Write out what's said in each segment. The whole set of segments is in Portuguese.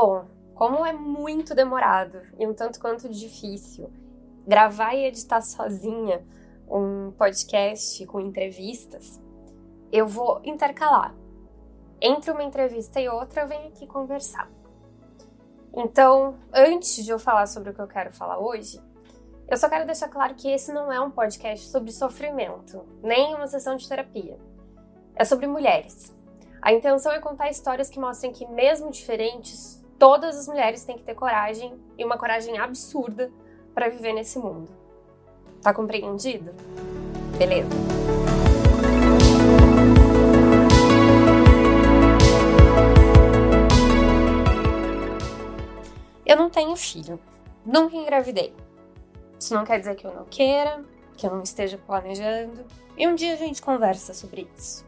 Bom, como é muito demorado e um tanto quanto difícil gravar e editar sozinha um podcast com entrevistas, eu vou intercalar. Entre uma entrevista e outra, eu venho aqui conversar. Então, antes de eu falar sobre o que eu quero falar hoje, eu só quero deixar claro que esse não é um podcast sobre sofrimento, nem uma sessão de terapia. É sobre mulheres. A intenção é contar histórias que mostrem que, mesmo diferentes, todas as mulheres têm que ter coragem e uma coragem absurda para viver nesse mundo. Tá compreendido? Beleza. Eu não tenho filho. Nunca engravidei. Isso não quer dizer que eu não queira, que eu não esteja planejando. E um dia a gente conversa sobre isso.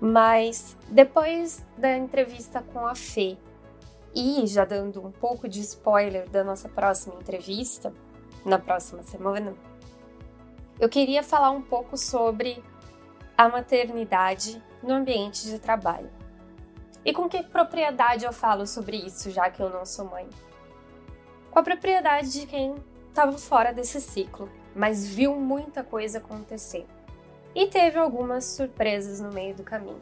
Mas depois da entrevista com a Fê, e já dando um pouco de spoiler da nossa próxima entrevista, na próxima semana, eu queria falar um pouco sobre a maternidade no ambiente de trabalho. E com que propriedade eu falo sobre isso, já que eu não sou mãe? Com a propriedade de quem estava fora desse ciclo, mas viu muita coisa acontecer. E teve algumas surpresas no meio do caminho.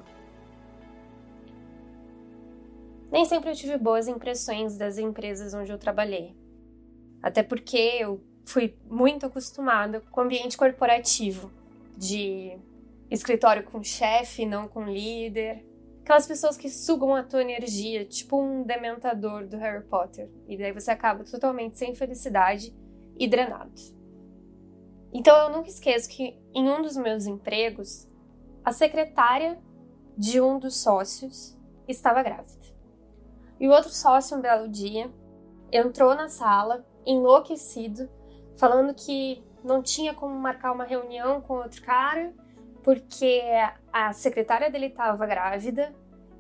Nem sempre eu tive boas impressões das empresas onde eu trabalhei. Até porque eu fui muito acostumada com o ambiente corporativo, de escritório com chefe, não com líder. Aquelas pessoas que sugam a tua energia, tipo um dementador do Harry Potter. E daí você acaba totalmente sem felicidade e drenado. Então eu nunca esqueço que em um dos meus empregos, a secretária de um dos sócios estava grávida. E o outro sócio, um belo dia, entrou na sala, enlouquecido, falando que não tinha como marcar uma reunião com outro cara, porque a secretária dele estava grávida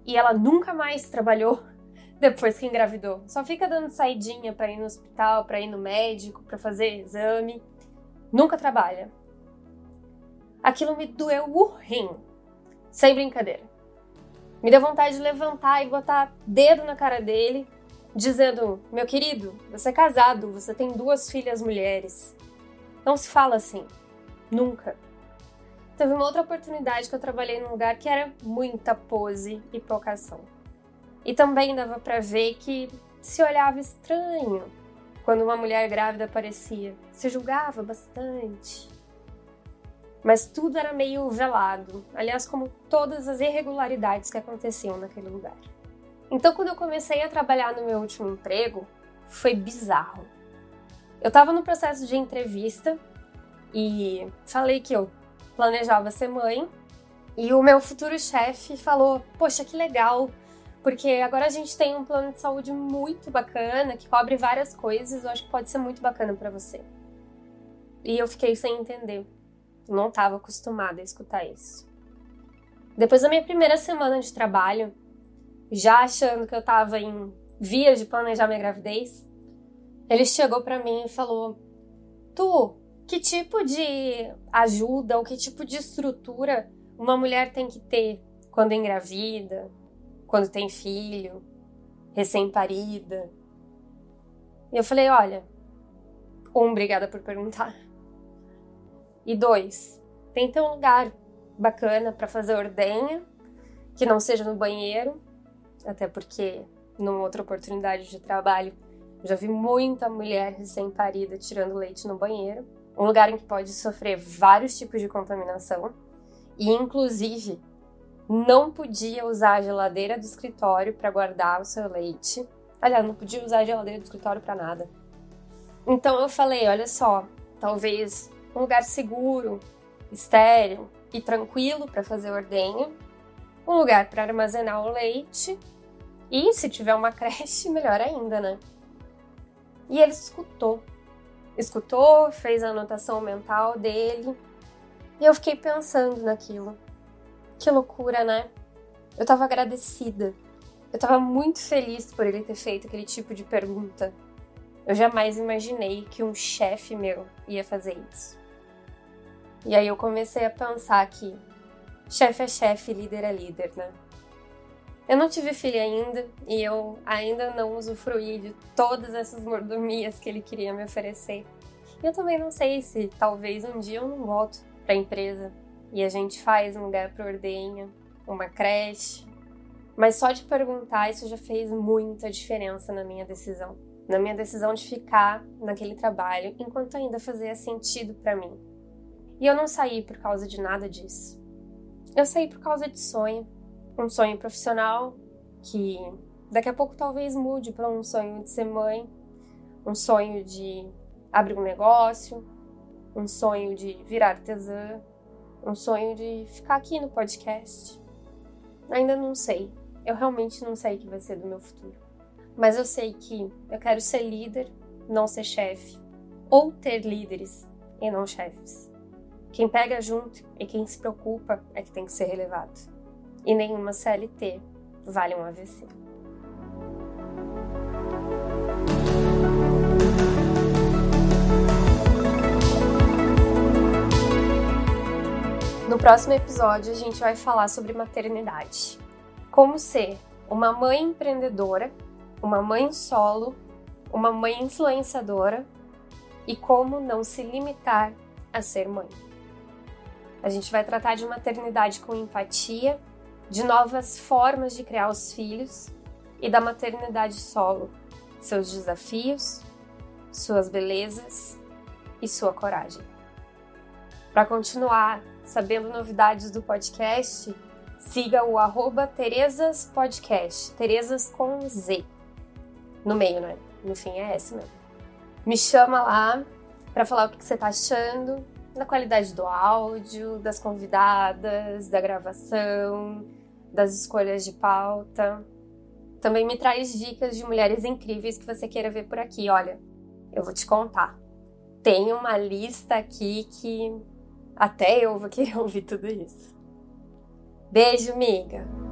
e ela nunca mais trabalhou depois que engravidou. Só fica dando saidinha para ir no hospital, para ir no médico, para fazer exame. Nunca trabalha. Aquilo me doeu o rim. Sem brincadeira. Me deu vontade de levantar e botar dedo na cara dele, dizendo: Meu querido, você é casado, você tem duas filhas mulheres. Não se fala assim. Nunca. Teve uma outra oportunidade que eu trabalhei num lugar que era muita pose e pouca ação. E também dava para ver que se olhava estranho quando uma mulher grávida aparecia. Se julgava bastante mas tudo era meio velado, aliás, como todas as irregularidades que aconteciam naquele lugar. Então, quando eu comecei a trabalhar no meu último emprego, foi bizarro. Eu estava no processo de entrevista e falei que eu planejava ser mãe, e o meu futuro chefe falou: Poxa, que legal, porque agora a gente tem um plano de saúde muito bacana que cobre várias coisas, eu acho que pode ser muito bacana para você. E eu fiquei sem entender não estava acostumada a escutar isso. Depois da minha primeira semana de trabalho, já achando que eu estava em vias de planejar minha gravidez, ele chegou para mim e falou: Tu, que tipo de ajuda ou que tipo de estrutura uma mulher tem que ter quando engravida, quando tem filho, recém-parida? E eu falei: Olha, um, obrigada por perguntar. E dois, tenta um lugar bacana para fazer ordenha, que não seja no banheiro, até porque numa outra oportunidade de trabalho já vi muita mulher recém-parida tirando leite no banheiro. Um lugar em que pode sofrer vários tipos de contaminação. E, inclusive, não podia usar a geladeira do escritório para guardar o seu leite. Aliás, não podia usar a geladeira do escritório para nada. Então eu falei: olha só, talvez um lugar seguro, estéril e tranquilo para fazer ordenha, um lugar para armazenar o leite e, se tiver uma creche, melhor ainda, né? E ele escutou. Escutou, fez a anotação mental dele e eu fiquei pensando naquilo. Que loucura, né? Eu tava agradecida. Eu tava muito feliz por ele ter feito aquele tipo de pergunta. Eu jamais imaginei que um chefe meu ia fazer isso. E aí eu comecei a pensar que chefe é chefe, líder é líder, né? Eu não tive filho ainda e eu ainda não usufruí de todas essas mordomias que ele queria me oferecer. E eu também não sei se talvez um dia eu não volto para a empresa e a gente faz um lugar para ordenha, uma creche. Mas só de perguntar isso já fez muita diferença na minha decisão, na minha decisão de ficar naquele trabalho enquanto ainda fazia sentido para mim. E eu não saí por causa de nada disso. Eu saí por causa de sonho, um sonho profissional que daqui a pouco talvez mude para um sonho de ser mãe, um sonho de abrir um negócio, um sonho de virar artesã, um sonho de ficar aqui no podcast. Ainda não sei. Eu realmente não sei o que vai ser do meu futuro. Mas eu sei que eu quero ser líder, não ser chefe. Ou ter líderes e não chefes. Quem pega junto e quem se preocupa é que tem que ser relevado. E nenhuma CLT vale um AVC. No próximo episódio, a gente vai falar sobre maternidade. Como ser uma mãe empreendedora, uma mãe solo, uma mãe influenciadora e como não se limitar a ser mãe. A gente vai tratar de maternidade com empatia, de novas formas de criar os filhos e da maternidade solo, seus desafios, suas belezas e sua coragem. Para continuar sabendo novidades do podcast, siga o arroba Terezas Podcast, Terezas com Z. No meio, né? No fim é S mesmo. Me chama lá para falar o que você tá achando da qualidade do áudio, das convidadas, da gravação, das escolhas de pauta. Também me traz dicas de mulheres incríveis que você queira ver por aqui. Olha, eu vou te contar. Tem uma lista aqui que até eu vou querer ouvir tudo isso. Beijo, amiga!